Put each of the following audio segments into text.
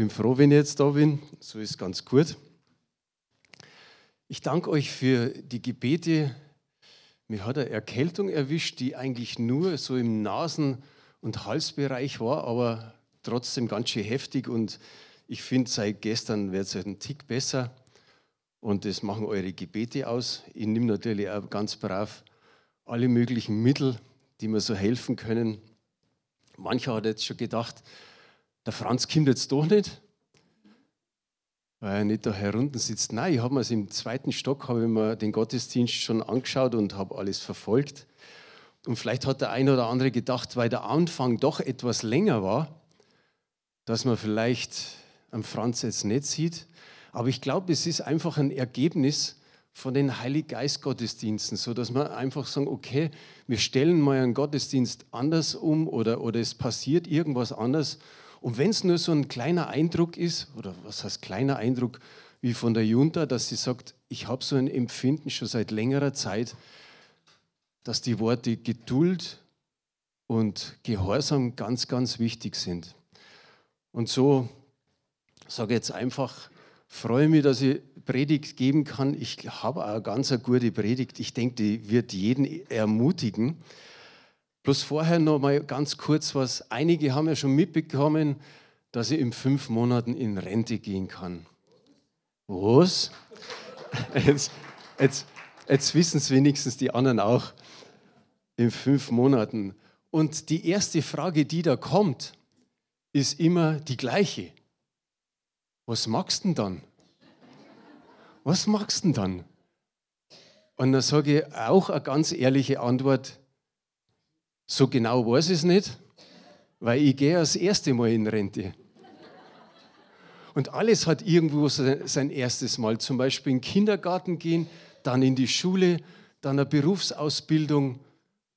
bin froh, wenn ich jetzt da bin. So ist ganz gut. Ich danke euch für die Gebete. Mir hat eine Erkältung erwischt, die eigentlich nur so im Nasen- und Halsbereich war, aber trotzdem ganz schön heftig. Und ich finde, seit gestern wird es halt einen Tick besser. Und das machen eure Gebete aus. Ich nehme natürlich auch ganz brav alle möglichen Mittel, die mir so helfen können. Mancher hat jetzt schon gedacht, der Franz kommt jetzt doch nicht, weil er nicht da herunten sitzt. Nein, ich habe mir im zweiten Stock habe mir den Gottesdienst schon angeschaut und habe alles verfolgt. Und vielleicht hat der eine oder andere gedacht, weil der Anfang doch etwas länger war, dass man vielleicht am Franz jetzt nicht sieht. Aber ich glaube, es ist einfach ein Ergebnis von den Heiliggeist-Gottesdiensten, so dass wir einfach sagen, okay, wir stellen mal einen Gottesdienst anders um oder, oder es passiert irgendwas anders. Und wenn es nur so ein kleiner Eindruck ist, oder was heißt kleiner Eindruck, wie von der Junta, dass sie sagt, ich habe so ein Empfinden schon seit längerer Zeit, dass die Worte Geduld und Gehorsam ganz, ganz wichtig sind. Und so sage ich jetzt einfach, freue mich, dass ich Predigt geben kann. Ich habe eine ganz eine gute Predigt. Ich denke, die wird jeden ermutigen. Bloß vorher noch mal ganz kurz was. Einige haben ja schon mitbekommen, dass ich in fünf Monaten in Rente gehen kann. Was? Jetzt, jetzt, jetzt wissen es wenigstens die anderen auch. In fünf Monaten. Und die erste Frage, die da kommt, ist immer die gleiche. Was magst du denn dann? was machst du denn dann? Und dann sage ich auch eine ganz ehrliche Antwort, so genau weiß ich es nicht, weil ich gehe das erste Mal in Rente. Und alles hat irgendwo sein erstes Mal. Zum Beispiel in den Kindergarten gehen, dann in die Schule, dann eine Berufsausbildung,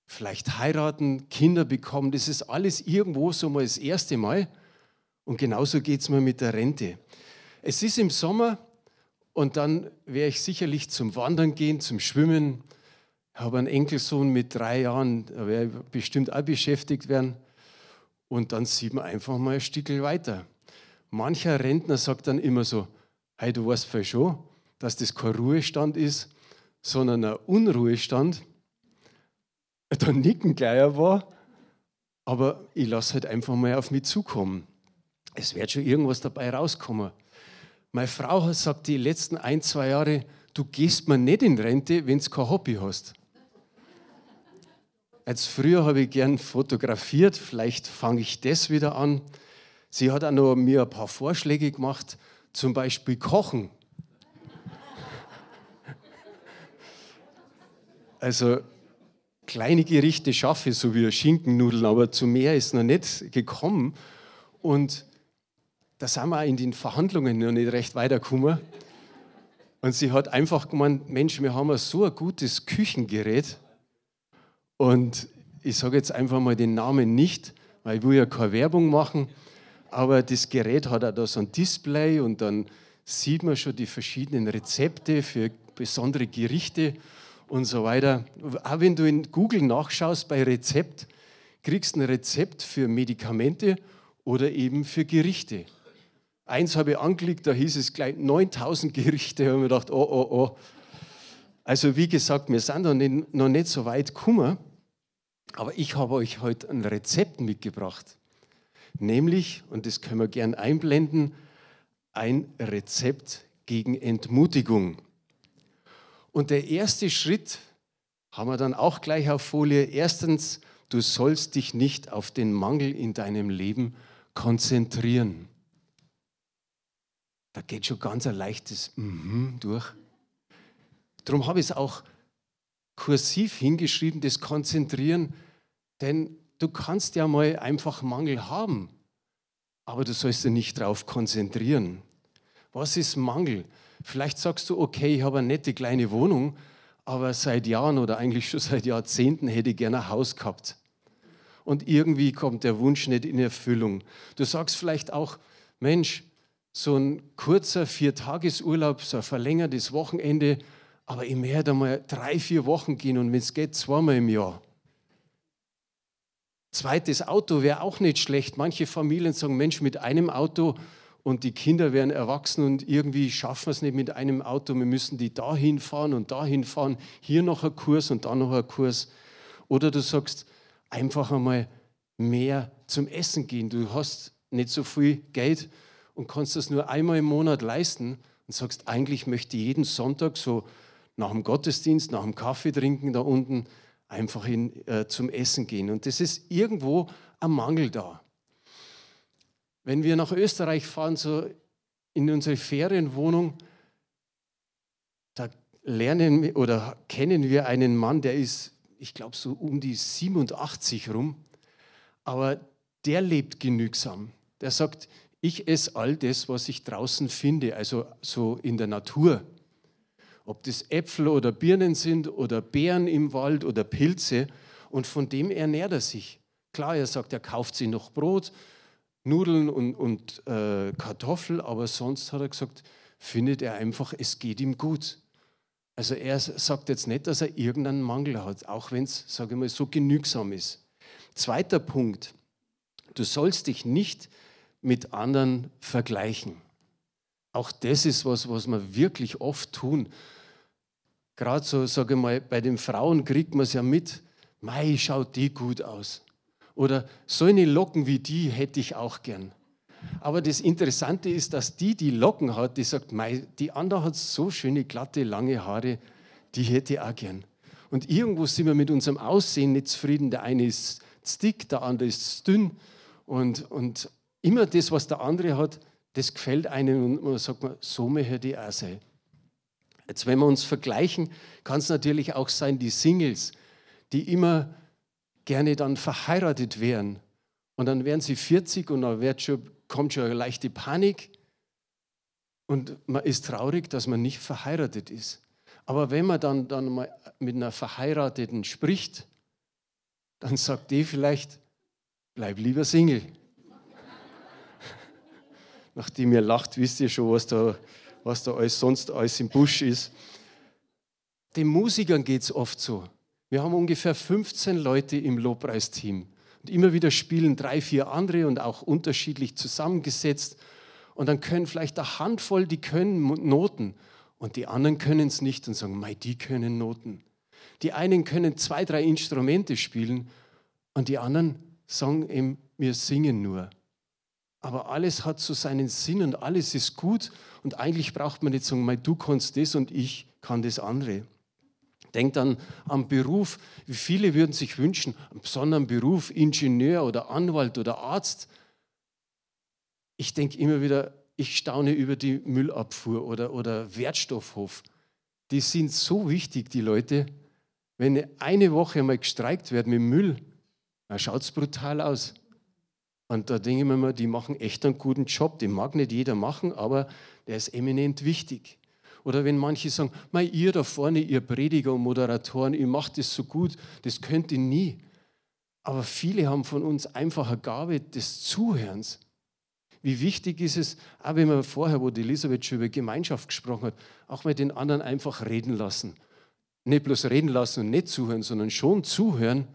vielleicht heiraten, Kinder bekommen. Das ist alles irgendwo so mal das erste Mal. Und genauso geht es mir mit der Rente. Es ist im Sommer und dann werde ich sicherlich zum Wandern gehen, zum Schwimmen. Ich habe einen Enkelsohn mit drei Jahren, werde ich bestimmt auch beschäftigt werden. Und dann sieht man einfach mal ein Stückchen weiter. Mancher Rentner sagt dann immer so, hey, du weißt vielleicht schon, dass das kein Ruhestand ist, sondern ein Unruhestand. Da nicken gleich war, aber ich lasse halt einfach mal auf mich zukommen. Es wird schon irgendwas dabei rauskommen. Meine Frau sagt die letzten ein, zwei Jahre, du gehst mir nicht in Rente, wenn du kein Hobby hast. Als früher habe ich gern fotografiert, vielleicht fange ich das wieder an. Sie hat auch noch mir ein paar Vorschläge gemacht, zum Beispiel Kochen. Also kleine Gerichte schaffe ich, so wie Schinkennudeln, aber zu mehr ist noch nicht gekommen. Und da sind wir in den Verhandlungen noch nicht recht weitergekommen. Und sie hat einfach gemeint, Mensch, wir haben so ein gutes Küchengerät. Und ich sage jetzt einfach mal den Namen nicht, weil ich will ja keine Werbung machen. Aber das Gerät hat auch da so ein Display und dann sieht man schon die verschiedenen Rezepte für besondere Gerichte und so weiter. Auch wenn du in Google nachschaust bei Rezept, kriegst du ein Rezept für Medikamente oder eben für Gerichte. Eins habe ich angeklickt, da hieß es gleich 9000 Gerichte. Da habe ich mir gedacht, oh, oh, oh. Also wie gesagt, wir sind noch noch nicht so weit gekommen, aber ich habe euch heute ein Rezept mitgebracht. Nämlich, und das können wir gern einblenden, ein Rezept gegen Entmutigung. Und der erste Schritt haben wir dann auch gleich auf Folie. Erstens, du sollst dich nicht auf den Mangel in deinem Leben konzentrieren. Da geht schon ganz ein leichtes Mhm durch. Darum habe ich es auch kursiv hingeschrieben, das Konzentrieren, denn du kannst ja mal einfach Mangel haben, aber du sollst dich nicht darauf konzentrieren. Was ist Mangel? Vielleicht sagst du, okay, ich habe eine nette kleine Wohnung, aber seit Jahren oder eigentlich schon seit Jahrzehnten hätte ich gerne ein Haus gehabt. Und irgendwie kommt der Wunsch nicht in Erfüllung. Du sagst vielleicht auch, Mensch, so ein kurzer Viertagesurlaub, so ein verlängertes Wochenende, aber ich möchte mal drei, vier Wochen gehen und wenn es geht, zweimal im Jahr. Zweites Auto wäre auch nicht schlecht. Manche Familien sagen, Mensch, mit einem Auto und die Kinder werden erwachsen und irgendwie schaffen wir es nicht mit einem Auto. Wir müssen die dahin fahren und dahin fahren, hier noch ein Kurs und da noch ein Kurs. Oder du sagst einfach einmal mehr zum Essen gehen. Du hast nicht so viel Geld und kannst das nur einmal im Monat leisten und sagst, eigentlich möchte ich jeden Sonntag so nach dem Gottesdienst, nach dem Kaffee trinken da unten einfach hin, äh, zum Essen gehen. Und das ist irgendwo ein Mangel da. Wenn wir nach Österreich fahren, so in unsere Ferienwohnung, da lernen oder kennen wir einen Mann, der ist, ich glaube, so um die 87 rum, aber der lebt genügsam. Der sagt, ich esse all das, was ich draußen finde, also so in der Natur. Ob das Äpfel oder Birnen sind oder Beeren im Wald oder Pilze. Und von dem ernährt er sich. Klar, er sagt, er kauft sich noch Brot, Nudeln und, und äh, Kartoffel, aber sonst hat er gesagt, findet er einfach, es geht ihm gut. Also er sagt jetzt nicht, dass er irgendeinen Mangel hat, auch wenn es, sage ich mal, so genügsam ist. Zweiter Punkt, du sollst dich nicht mit anderen vergleichen. Auch das ist was, was wir wirklich oft tun. Gerade so, sage ich mal, bei den Frauen kriegt man es ja mit, Mei, schaut die gut aus. Oder so eine Locken wie die hätte ich auch gern. Aber das Interessante ist, dass die, die Locken hat, die sagt, Mei, die andere hat so schöne, glatte, lange Haare, die hätte ich auch gern. Und irgendwo sind wir mit unserem Aussehen nicht zufrieden. Der eine ist dick, der andere ist dünn. Und, und immer das, was der andere hat, das gefällt einem und man sagt, man, so möchte ich auch sein. Jetzt, wenn wir uns vergleichen, kann es natürlich auch sein, die Singles, die immer gerne dann verheiratet wären. Und dann werden sie 40 und dann wird schon, kommt schon eine leichte Panik. Und man ist traurig, dass man nicht verheiratet ist. Aber wenn man dann, dann mal mit einer Verheirateten spricht, dann sagt die vielleicht, bleib lieber Single nachdem ihr lacht, wisst ihr schon, was da, was da alles sonst alles im Busch ist. Den Musikern geht es oft so. Wir haben ungefähr 15 Leute im Lobpreisteam. Und immer wieder spielen drei, vier andere und auch unterschiedlich zusammengesetzt. Und dann können vielleicht eine Handvoll, die können Noten. Und die anderen können es nicht und sagen, mei, die können Noten. Die einen können zwei, drei Instrumente spielen und die anderen sagen eben, wir singen nur. Aber alles hat so seinen Sinn und alles ist gut. Und eigentlich braucht man nicht sagen, du kannst das und ich kann das andere. Denkt dann am Beruf. Wie viele würden sich wünschen, einen besonderen Beruf, Ingenieur oder Anwalt oder Arzt. Ich denke immer wieder, ich staune über die Müllabfuhr oder, oder Wertstoffhof. Die sind so wichtig, die Leute. Wenn eine Woche mal gestreikt wird mit Müll, dann schaut es brutal aus. Und da denke ich mir mal, die machen echt einen guten Job. Den mag nicht jeder machen, aber der ist eminent wichtig. Oder wenn manche sagen, Mei, ihr da vorne, ihr Prediger und Moderatoren, ihr macht das so gut, das könnt ihr nie. Aber viele haben von uns einfach eine Gabe des Zuhörens. Wie wichtig ist es, auch wenn man vorher, wo die Elisabeth schon über Gemeinschaft gesprochen hat, auch mal den anderen einfach reden lassen. Nicht bloß reden lassen und nicht zuhören, sondern schon zuhören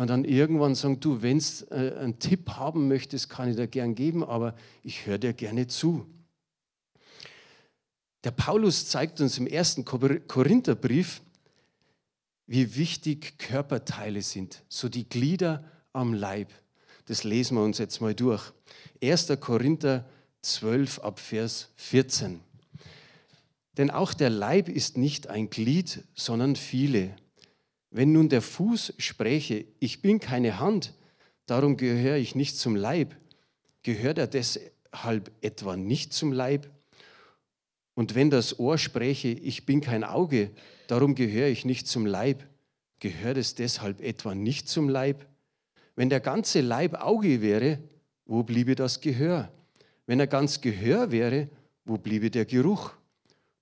und dann irgendwann sagen, du, wenn du äh, einen Tipp haben möchtest, kann ich dir gern geben, aber ich höre dir gerne zu. Der Paulus zeigt uns im ersten Korintherbrief, wie wichtig Körperteile sind, so die Glieder am Leib. Das lesen wir uns jetzt mal durch. 1. Korinther 12 ab Vers 14. Denn auch der Leib ist nicht ein Glied, sondern viele. Wenn nun der Fuß spräche, ich bin keine Hand, darum gehöre ich nicht zum Leib, gehört er deshalb etwa nicht zum Leib? Und wenn das Ohr spräche, ich bin kein Auge, darum gehöre ich nicht zum Leib, gehört es deshalb etwa nicht zum Leib? Wenn der ganze Leib Auge wäre, wo bliebe das Gehör? Wenn er ganz Gehör wäre, wo bliebe der Geruch?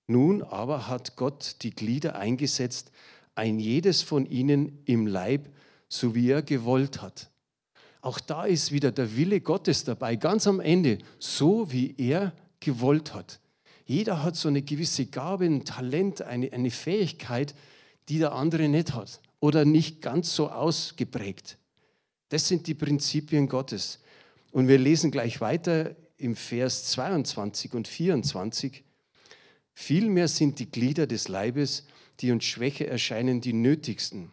Nun aber hat Gott die Glieder eingesetzt, ein jedes von ihnen im Leib, so wie er gewollt hat. Auch da ist wieder der Wille Gottes dabei, ganz am Ende, so wie er gewollt hat. Jeder hat so eine gewisse Gabe, ein Talent, eine, eine Fähigkeit, die der andere nicht hat oder nicht ganz so ausgeprägt. Das sind die Prinzipien Gottes. Und wir lesen gleich weiter im Vers 22 und 24, vielmehr sind die Glieder des Leibes, die uns schwächer erscheinen, die nötigsten.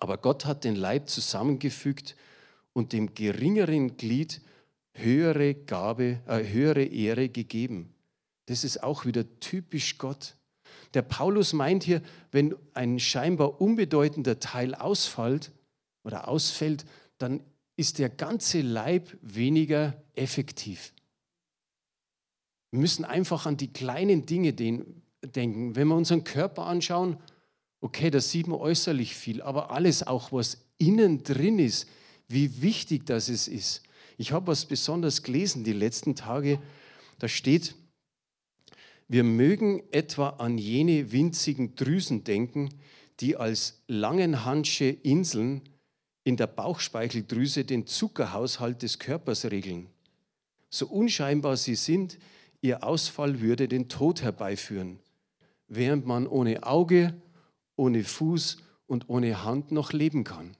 Aber Gott hat den Leib zusammengefügt und dem geringeren Glied höhere Gabe, äh, höhere Ehre gegeben. Das ist auch wieder typisch Gott. Der Paulus meint hier, wenn ein scheinbar unbedeutender Teil ausfällt oder ausfällt, dann ist der ganze Leib weniger effektiv. Wir müssen einfach an die kleinen Dinge denken. Wenn wir unseren Körper anschauen, okay, da sieht man äußerlich viel, aber alles auch, was innen drin ist, wie wichtig das ist. Ich habe was besonders gelesen die letzten Tage. Da steht, wir mögen etwa an jene winzigen Drüsen denken, die als langenhandsche Inseln in der Bauchspeicheldrüse den Zuckerhaushalt des Körpers regeln. So unscheinbar sie sind, ihr Ausfall würde den Tod herbeiführen, während man ohne Auge, ohne Fuß und ohne Hand noch leben kann.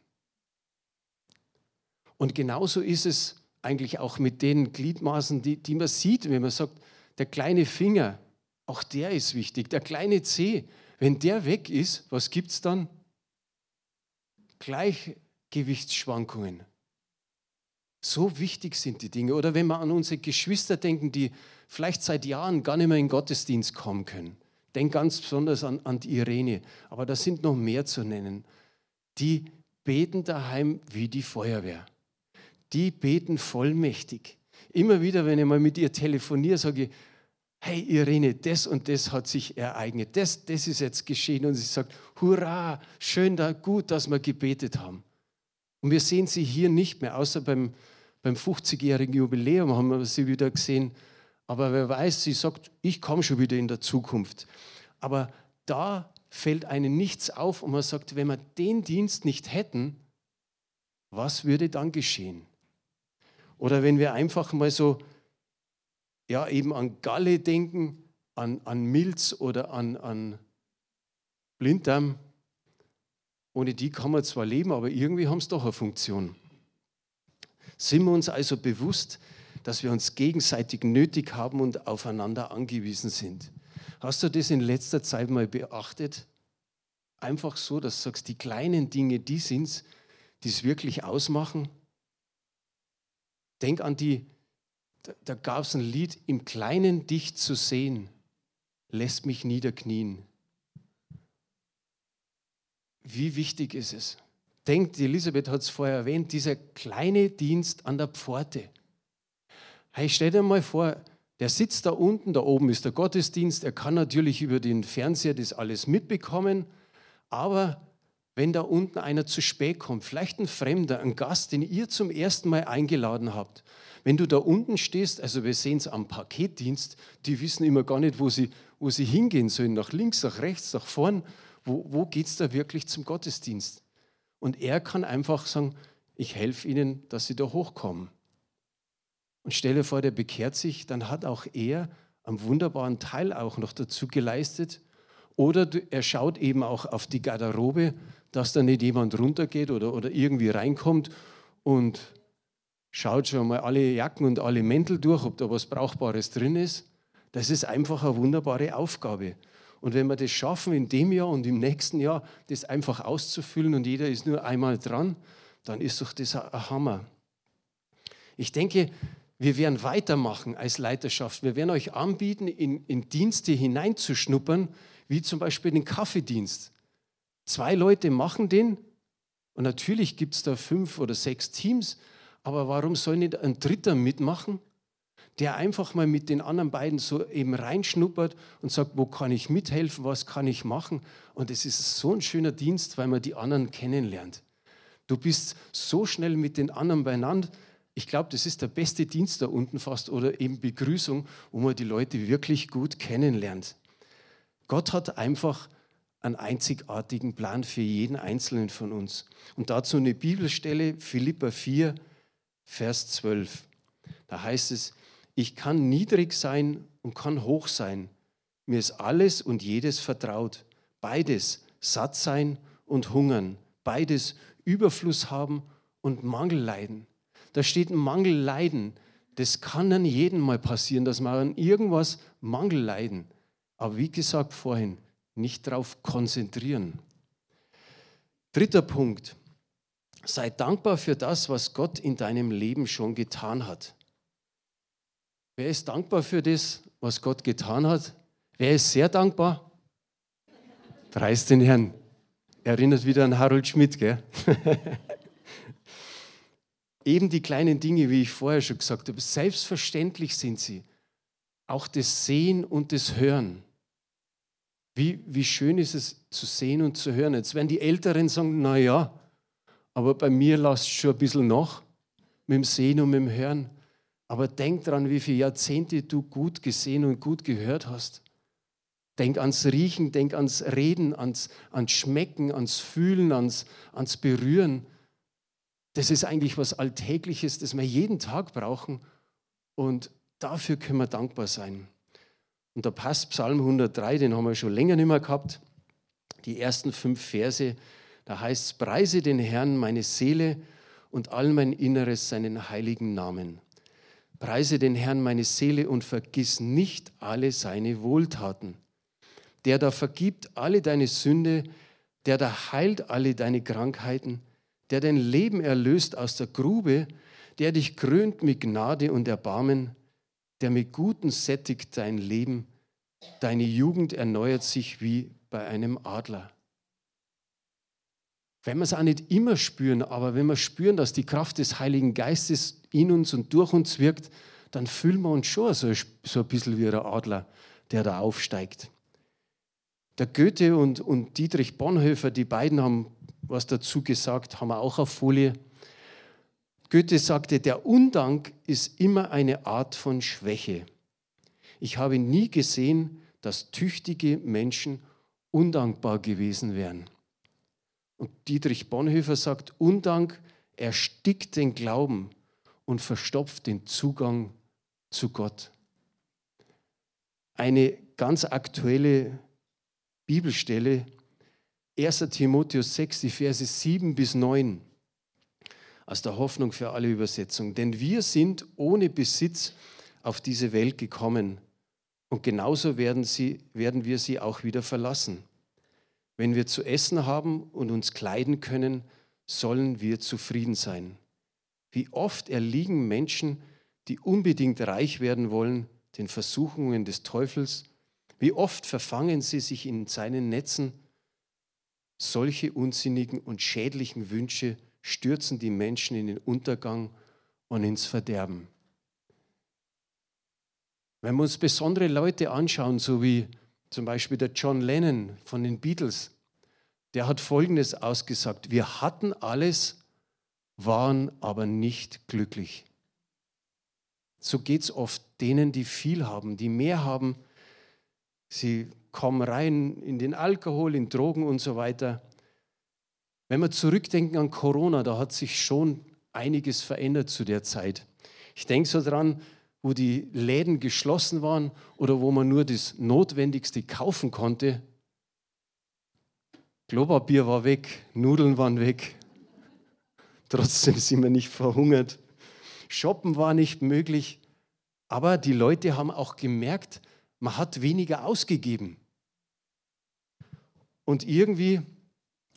Und genauso ist es eigentlich auch mit den Gliedmaßen, die, die man sieht, wenn man sagt, der kleine Finger, auch der ist wichtig, der kleine Zeh, wenn der weg ist, was gibt es dann? Gleichgewichtsschwankungen. So wichtig sind die Dinge. Oder wenn wir an unsere Geschwister denken, die vielleicht seit Jahren gar nicht mehr in den Gottesdienst kommen können. Denk ganz besonders an, an die Irene, aber da sind noch mehr zu nennen. Die beten daheim wie die Feuerwehr. Die beten vollmächtig. Immer wieder, wenn ich mal mit ihr telefoniere, sage ich, hey Irene, das und das hat sich ereignet, das, das ist jetzt geschehen. Und sie sagt, hurra, schön, da, gut, dass wir gebetet haben. Und wir sehen sie hier nicht mehr, außer beim, beim 50-jährigen Jubiläum haben wir sie wieder gesehen. Aber wer weiß, sie sagt, ich komme schon wieder in der Zukunft. Aber da fällt einem nichts auf und man sagt, wenn wir den Dienst nicht hätten, was würde dann geschehen? Oder wenn wir einfach mal so ja, eben an Galle denken, an, an Milz oder an, an Blinddarm. Ohne die kann man zwar leben, aber irgendwie haben sie doch eine Funktion. Sind wir uns also bewusst, dass wir uns gegenseitig nötig haben und aufeinander angewiesen sind? Hast du das in letzter Zeit mal beachtet? Einfach so, dass du sagst, die kleinen Dinge, die sind es, die es wirklich ausmachen. Denk an die da, da gab es ein Lied, im Kleinen dich zu sehen, lässt mich niederknien. Wie wichtig ist es? Denkt, Elisabeth hat es vorher erwähnt, dieser kleine Dienst an der Pforte. Hey, stell dir mal vor, der sitzt da unten, da oben ist der Gottesdienst, er kann natürlich über den Fernseher das alles mitbekommen, aber wenn da unten einer zu spät kommt, vielleicht ein Fremder, ein Gast, den ihr zum ersten Mal eingeladen habt, wenn du da unten stehst, also wir sehen es am Paketdienst, die wissen immer gar nicht, wo sie, wo sie hingehen sollen, nach links, nach rechts, nach vorn, wo, wo geht es da wirklich zum Gottesdienst? Und er kann einfach sagen, ich helfe ihnen, dass sie da hochkommen. Und stelle vor, der bekehrt sich, dann hat auch er einen wunderbaren Teil auch noch dazu geleistet. Oder er schaut eben auch auf die Garderobe, dass da nicht jemand runtergeht oder, oder irgendwie reinkommt und schaut schon mal alle Jacken und alle Mäntel durch, ob da was Brauchbares drin ist. Das ist einfach eine wunderbare Aufgabe. Und wenn wir das schaffen, in dem Jahr und im nächsten Jahr das einfach auszufüllen und jeder ist nur einmal dran, dann ist doch das ein Hammer. Ich denke, wir werden weitermachen als Leiterschaft. Wir werden euch anbieten, in, in Dienste hineinzuschnuppern, wie zum Beispiel den Kaffeedienst. Zwei Leute machen den und natürlich gibt es da fünf oder sechs Teams, aber warum soll nicht ein Dritter mitmachen, der einfach mal mit den anderen beiden so eben reinschnuppert und sagt, wo kann ich mithelfen, was kann ich machen? Und es ist so ein schöner Dienst, weil man die anderen kennenlernt. Du bist so schnell mit den anderen beieinander. Ich glaube, das ist der beste Dienst da unten fast oder eben Begrüßung, wo man die Leute wirklich gut kennenlernt. Gott hat einfach einen einzigartigen Plan für jeden Einzelnen von uns. Und dazu eine Bibelstelle, Philippa 4, Vers 12. Da heißt es, ich kann niedrig sein und kann hoch sein. Mir ist alles und jedes vertraut. Beides satt sein und hungern. Beides Überfluss haben und Mangel leiden. Da steht Mangel leiden. Das kann an jedem mal passieren, dass wir an irgendwas Mangel leiden. Aber wie gesagt vorhin, nicht darauf konzentrieren. Dritter Punkt. Sei dankbar für das, was Gott in deinem Leben schon getan hat. Wer ist dankbar für das, was Gott getan hat? Wer ist sehr dankbar? Preis den Herrn. Erinnert wieder an Harold Schmidt, gell? Eben die kleinen Dinge, wie ich vorher schon gesagt habe, selbstverständlich sind sie. Auch das Sehen und das Hören. Wie, wie schön ist es zu sehen und zu hören. Jetzt werden die Älteren sagen, na ja, aber bei mir lasst schon ein bisschen nach mit dem Sehen und mit dem Hören. Aber denk dran, wie viele Jahrzehnte du gut gesehen und gut gehört hast. Denk ans Riechen, denk ans Reden, ans, ans Schmecken, ans Fühlen, ans, ans Berühren. Das ist eigentlich was Alltägliches, das wir jeden Tag brauchen. Und dafür können wir dankbar sein. Und da passt Psalm 103, den haben wir schon länger nicht mehr gehabt. Die ersten fünf Verse, da heißt es, preise den Herrn meine Seele und all mein Inneres seinen heiligen Namen. Preise den Herrn meine Seele und vergiss nicht alle seine Wohltaten der da vergibt alle deine Sünde, der da heilt alle deine Krankheiten, der dein Leben erlöst aus der Grube, der dich krönt mit Gnade und Erbarmen, der mit Guten sättigt dein Leben, deine Jugend erneuert sich wie bei einem Adler. Wenn wir es auch nicht immer spüren, aber wenn wir spüren, dass die Kraft des Heiligen Geistes in uns und durch uns wirkt, dann fühlen wir uns schon so, so ein bisschen wie ein Adler, der da aufsteigt. Der Goethe und, und Dietrich Bonhoeffer, die beiden haben was dazu gesagt, haben wir auch auf Folie. Goethe sagte, der Undank ist immer eine Art von Schwäche. Ich habe nie gesehen, dass tüchtige Menschen undankbar gewesen wären. Und Dietrich Bonhoeffer sagt, Undank erstickt den Glauben und verstopft den Zugang zu Gott. Eine ganz aktuelle Bibelstelle 1 Timotheus 6, die Verse 7 bis 9 aus der Hoffnung für alle Übersetzungen. Denn wir sind ohne Besitz auf diese Welt gekommen und genauso werden, sie, werden wir sie auch wieder verlassen. Wenn wir zu essen haben und uns kleiden können, sollen wir zufrieden sein. Wie oft erliegen Menschen, die unbedingt reich werden wollen, den Versuchungen des Teufels wie oft verfangen sie sich in seinen Netzen? Solche unsinnigen und schädlichen Wünsche stürzen die Menschen in den Untergang und ins Verderben. Wenn wir uns besondere Leute anschauen, so wie zum Beispiel der John Lennon von den Beatles, der hat Folgendes ausgesagt, wir hatten alles, waren aber nicht glücklich. So geht es oft denen, die viel haben, die mehr haben, Sie kommen rein in den Alkohol, in Drogen und so weiter. Wenn wir zurückdenken an Corona, da hat sich schon einiges verändert zu der Zeit. Ich denke so dran, wo die Läden geschlossen waren oder wo man nur das Notwendigste kaufen konnte. Klopapier war weg, Nudeln waren weg. Trotzdem sind wir nicht verhungert. Shoppen war nicht möglich. Aber die Leute haben auch gemerkt, man hat weniger ausgegeben. Und irgendwie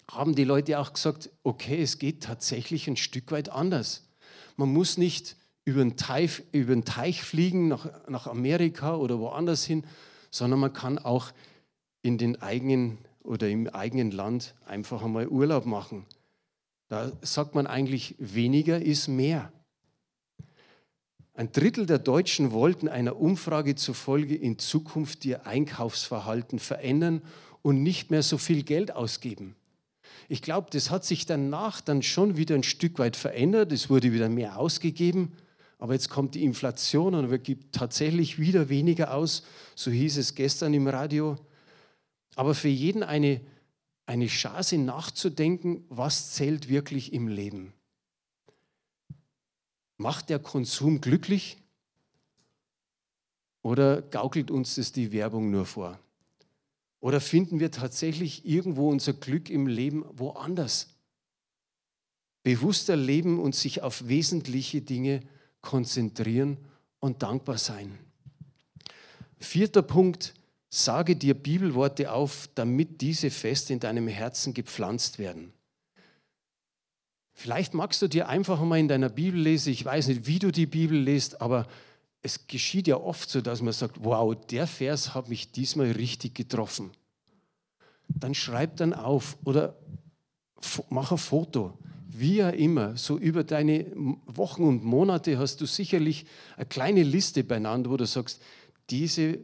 haben die Leute auch gesagt, okay, es geht tatsächlich ein Stück weit anders. Man muss nicht über den Teich, über den Teich fliegen nach, nach Amerika oder woanders hin, sondern man kann auch in den eigenen oder im eigenen Land einfach einmal Urlaub machen. Da sagt man eigentlich, weniger ist mehr. Ein Drittel der Deutschen wollten einer Umfrage zufolge in Zukunft ihr Einkaufsverhalten verändern und nicht mehr so viel Geld ausgeben. Ich glaube, das hat sich danach dann schon wieder ein Stück weit verändert. Es wurde wieder mehr ausgegeben. Aber jetzt kommt die Inflation und wir geben tatsächlich wieder weniger aus. So hieß es gestern im Radio. Aber für jeden eine, eine Chance nachzudenken, was zählt wirklich im Leben. Macht der Konsum glücklich oder gaukelt uns das die Werbung nur vor? Oder finden wir tatsächlich irgendwo unser Glück im Leben woanders? Bewusster leben und sich auf wesentliche Dinge konzentrieren und dankbar sein. Vierter Punkt, sage dir Bibelworte auf, damit diese fest in deinem Herzen gepflanzt werden. Vielleicht magst du dir einfach mal in deiner Bibel lesen, ich weiß nicht, wie du die Bibel liest, aber es geschieht ja oft so, dass man sagt, wow, der Vers hat mich diesmal richtig getroffen. Dann schreib dann auf oder mach ein Foto, wie auch immer. So über deine Wochen und Monate hast du sicherlich eine kleine Liste beieinander, wo du sagst, diese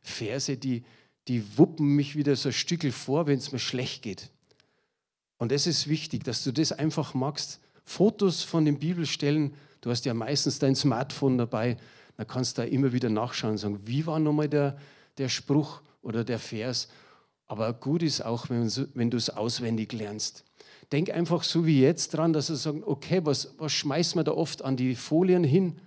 Verse, die, die wuppen mich wieder so ein Stückel vor, wenn es mir schlecht geht. Und es ist wichtig, dass du das einfach magst. Fotos von den Bibelstellen, du hast ja meistens dein Smartphone dabei, dann kannst du da immer wieder nachschauen und sagen, wie war nochmal der, der Spruch oder der Vers. Aber gut ist auch, wenn, du es auswendig lernst. Denk einfach so wie jetzt dran, dass du sagst, okay, was, was schmeißt man da oft an die Folien hin?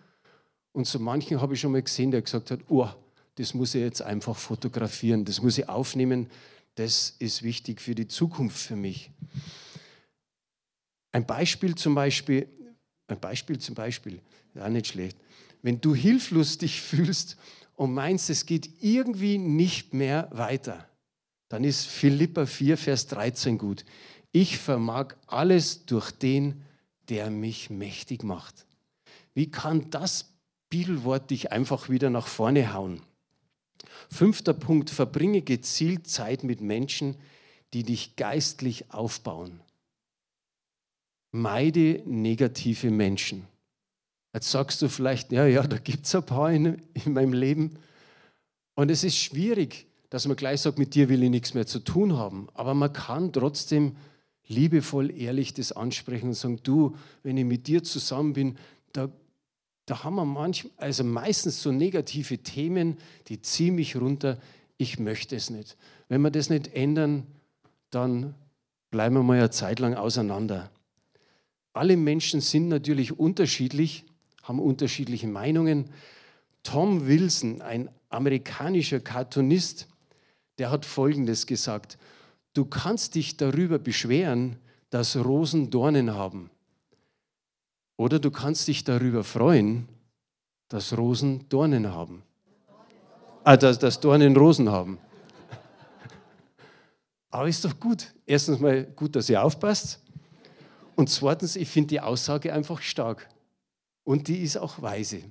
Und so manchen habe ich schon mal gesehen, der gesagt hat, oh, das muss ich jetzt einfach fotografieren, das muss ich aufnehmen, das ist wichtig für die Zukunft für mich. Ein Beispiel zum Beispiel, ein Beispiel zum Beispiel, ja nicht schlecht. Wenn du hilflos dich fühlst und meinst, es geht irgendwie nicht mehr weiter, dann ist Philippa 4, Vers 13 gut. Ich vermag alles durch den, der mich mächtig macht. Wie kann das Bibelwort dich einfach wieder nach vorne hauen? Fünfter Punkt, verbringe gezielt Zeit mit Menschen, die dich geistlich aufbauen. Meide negative Menschen. Jetzt sagst du vielleicht, ja, ja, da gibt es ein paar in, in meinem Leben. Und es ist schwierig, dass man gleich sagt, mit dir will ich nichts mehr zu tun haben. Aber man kann trotzdem liebevoll, ehrlich das ansprechen und sagen, du, wenn ich mit dir zusammen bin, da da haben wir manchmal, also meistens so negative Themen, die ziehen mich runter. Ich möchte es nicht. Wenn wir das nicht ändern, dann bleiben wir mal eine Zeit lang auseinander. Alle Menschen sind natürlich unterschiedlich, haben unterschiedliche Meinungen. Tom Wilson, ein amerikanischer Cartoonist, der hat Folgendes gesagt. Du kannst dich darüber beschweren, dass Rosen Dornen haben. Oder du kannst dich darüber freuen, dass Rosen Dornen haben. Ah, dass, dass Dornen Rosen haben. Aber ist doch gut. Erstens mal gut, dass ihr aufpasst. Und zweitens, ich finde die Aussage einfach stark. Und die ist auch weise.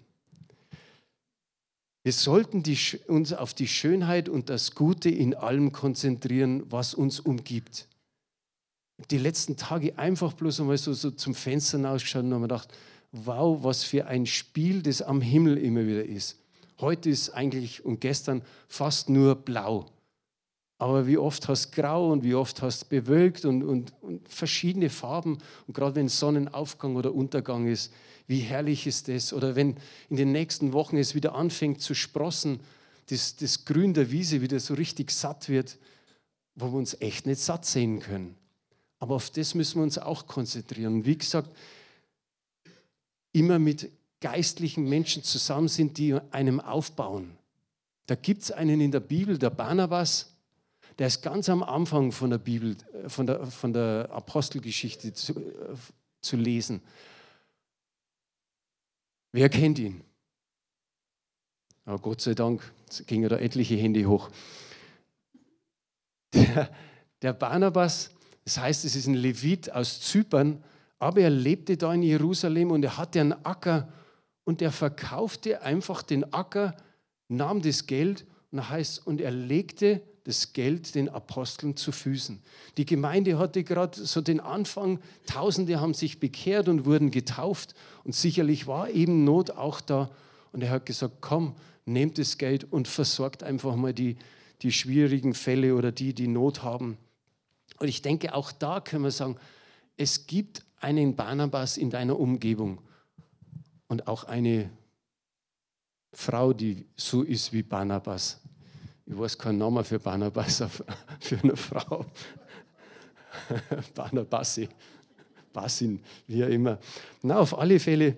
Wir sollten die, uns auf die Schönheit und das Gute in allem konzentrieren, was uns umgibt die letzten Tage einfach bloß einmal so, so zum Fenster hinausgeschaut und habe mir gedacht, wow, was für ein Spiel das am Himmel immer wieder ist. Heute ist eigentlich und gestern fast nur blau. Aber wie oft hast grau und wie oft hast bewölkt und, und, und verschiedene Farben. Und gerade wenn Sonnenaufgang oder Untergang ist, wie herrlich ist das? Oder wenn in den nächsten Wochen es wieder anfängt zu sprossen, das, das Grün der Wiese wieder so richtig satt wird, wo wir uns echt nicht satt sehen können. Aber auf das müssen wir uns auch konzentrieren. Wie gesagt, immer mit geistlichen Menschen zusammen sind, die einem aufbauen. Da gibt es einen in der Bibel, der Barnabas, der ist ganz am Anfang von der Bibel, von der, von der Apostelgeschichte zu, zu lesen. Wer kennt ihn? Oh, Gott sei Dank gingen da etliche Hände hoch. Der, der Barnabas, das heißt, es ist ein Levit aus Zypern, aber er lebte da in Jerusalem und er hatte einen Acker und er verkaufte einfach den Acker, nahm das Geld und heißt, und er legte das Geld den Aposteln zu Füßen. Die Gemeinde hatte gerade so den Anfang, Tausende haben sich bekehrt und wurden getauft und sicherlich war eben Not auch da. Und er hat gesagt, komm, nehmt das Geld und versorgt einfach mal die, die schwierigen Fälle oder die, die Not haben. Und ich denke, auch da können wir sagen, es gibt einen Barnabas in deiner Umgebung und auch eine Frau, die so ist wie Barnabas. Ich weiß keinen Namen für Barnabas, für eine Frau. Barnabasi, Basin, wie auch immer. Na, auf alle Fälle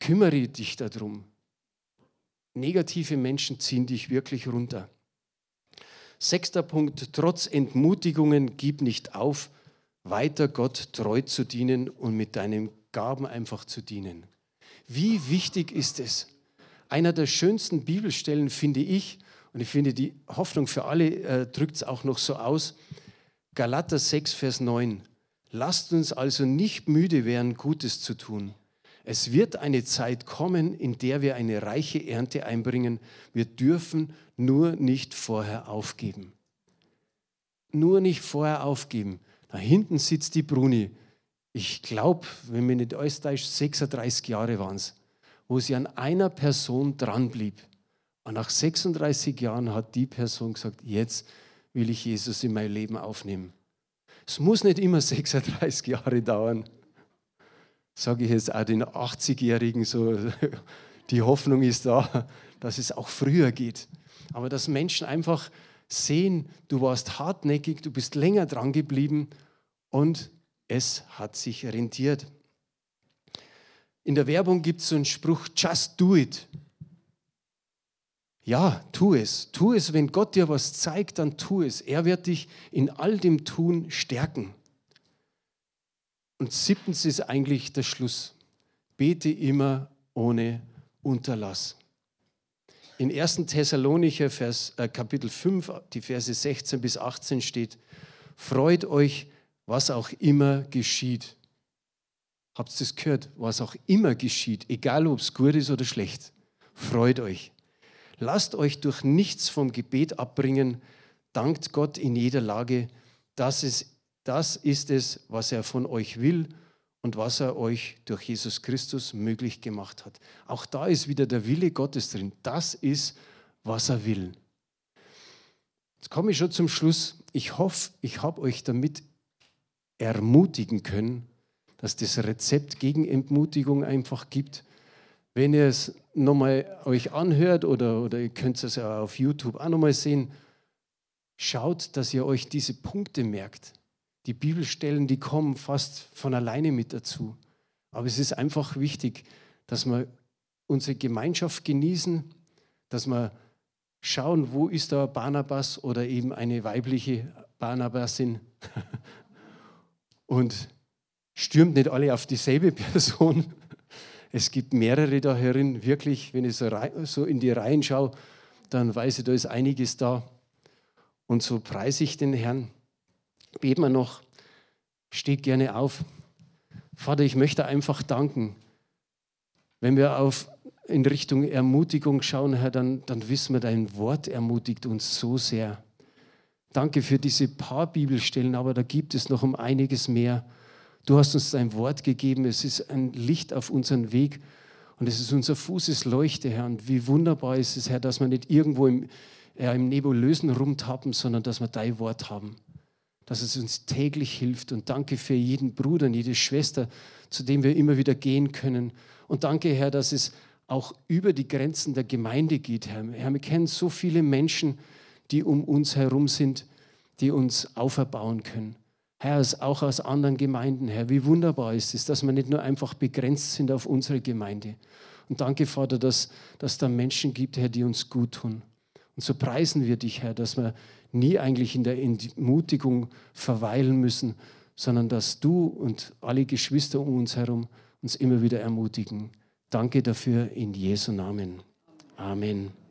kümmere dich darum. Negative Menschen ziehen dich wirklich runter. Sechster Punkt, trotz Entmutigungen gib nicht auf, weiter Gott treu zu dienen und mit deinen Gaben einfach zu dienen. Wie wichtig ist es? Einer der schönsten Bibelstellen finde ich, und ich finde, die Hoffnung für alle äh, drückt es auch noch so aus, Galater 6, Vers 9. Lasst uns also nicht müde werden, Gutes zu tun. Es wird eine Zeit kommen, in der wir eine reiche Ernte einbringen. Wir dürfen nur nicht vorher aufgeben. Nur nicht vorher aufgeben. Da hinten sitzt die Bruni. Ich glaube, wenn mir nicht alles täuscht, 36 Jahre waren es, wo sie an einer Person dranblieb. Und nach 36 Jahren hat die Person gesagt, jetzt will ich Jesus in mein Leben aufnehmen. Es muss nicht immer 36 Jahre dauern. Sage ich jetzt auch den 80-Jährigen so, die Hoffnung ist da, dass es auch früher geht. Aber dass Menschen einfach sehen, du warst hartnäckig, du bist länger dran geblieben und es hat sich rentiert. In der Werbung gibt es so einen Spruch, just do it. Ja, tu es. Tu es, wenn Gott dir was zeigt, dann tu es. Er wird dich in all dem Tun stärken. Und siebtens ist eigentlich der Schluss. Bete immer ohne Unterlass. In 1. Thessalonicher Vers, äh, Kapitel 5, die Verse 16 bis 18 steht, freut euch, was auch immer geschieht. Habt ihr das gehört? Was auch immer geschieht, egal ob es gut ist oder schlecht, freut euch. Lasst euch durch nichts vom Gebet abbringen. Dankt Gott in jeder Lage. Das ist, das ist es, was er von euch will und was er euch durch Jesus Christus möglich gemacht hat. Auch da ist wieder der Wille Gottes drin. Das ist, was er will. Jetzt komme ich schon zum Schluss. Ich hoffe, ich habe euch damit ermutigen können, dass das Rezept gegen Entmutigung einfach gibt. Wenn ihr es nochmal euch anhört oder, oder ihr könnt es ja auf YouTube auch nochmal sehen, schaut, dass ihr euch diese Punkte merkt. Die Bibelstellen, die kommen fast von alleine mit dazu. Aber es ist einfach wichtig, dass wir unsere Gemeinschaft genießen, dass wir schauen, wo ist da Barnabas oder eben eine weibliche Barnabasin und stürmt nicht alle auf dieselbe Person, es gibt mehrere da herin, wirklich, wenn ich so, so in die Reihen schaue, dann weiß ich, da ist einiges da. Und so preise ich den Herrn. Beten wir noch, steht gerne auf. Vater, ich möchte einfach danken. Wenn wir auf, in Richtung Ermutigung schauen, Herr, dann, dann wissen wir, dein Wort ermutigt uns so sehr. Danke für diese paar Bibelstellen, aber da gibt es noch um einiges mehr. Du hast uns dein Wort gegeben. Es ist ein Licht auf unseren Weg und es ist unser Fußesleuchte, Herr. Und wie wunderbar ist es, Herr, dass wir nicht irgendwo im, ja, im Nebulösen rumtappen, sondern dass wir dein Wort haben. Dass es uns täglich hilft. Und danke für jeden Bruder und jede Schwester, zu dem wir immer wieder gehen können. Und danke, Herr, dass es auch über die Grenzen der Gemeinde geht, Herr. Herr, wir kennen so viele Menschen, die um uns herum sind, die uns auferbauen können. Herr, auch aus anderen Gemeinden, Herr, wie wunderbar ist es, dass wir nicht nur einfach begrenzt sind auf unsere Gemeinde. Und danke, Vater, dass, dass da Menschen gibt, Herr, die uns gut tun. Und so preisen wir dich, Herr, dass wir nie eigentlich in der Entmutigung verweilen müssen, sondern dass du und alle Geschwister um uns herum uns immer wieder ermutigen. Danke dafür in Jesu Namen. Amen.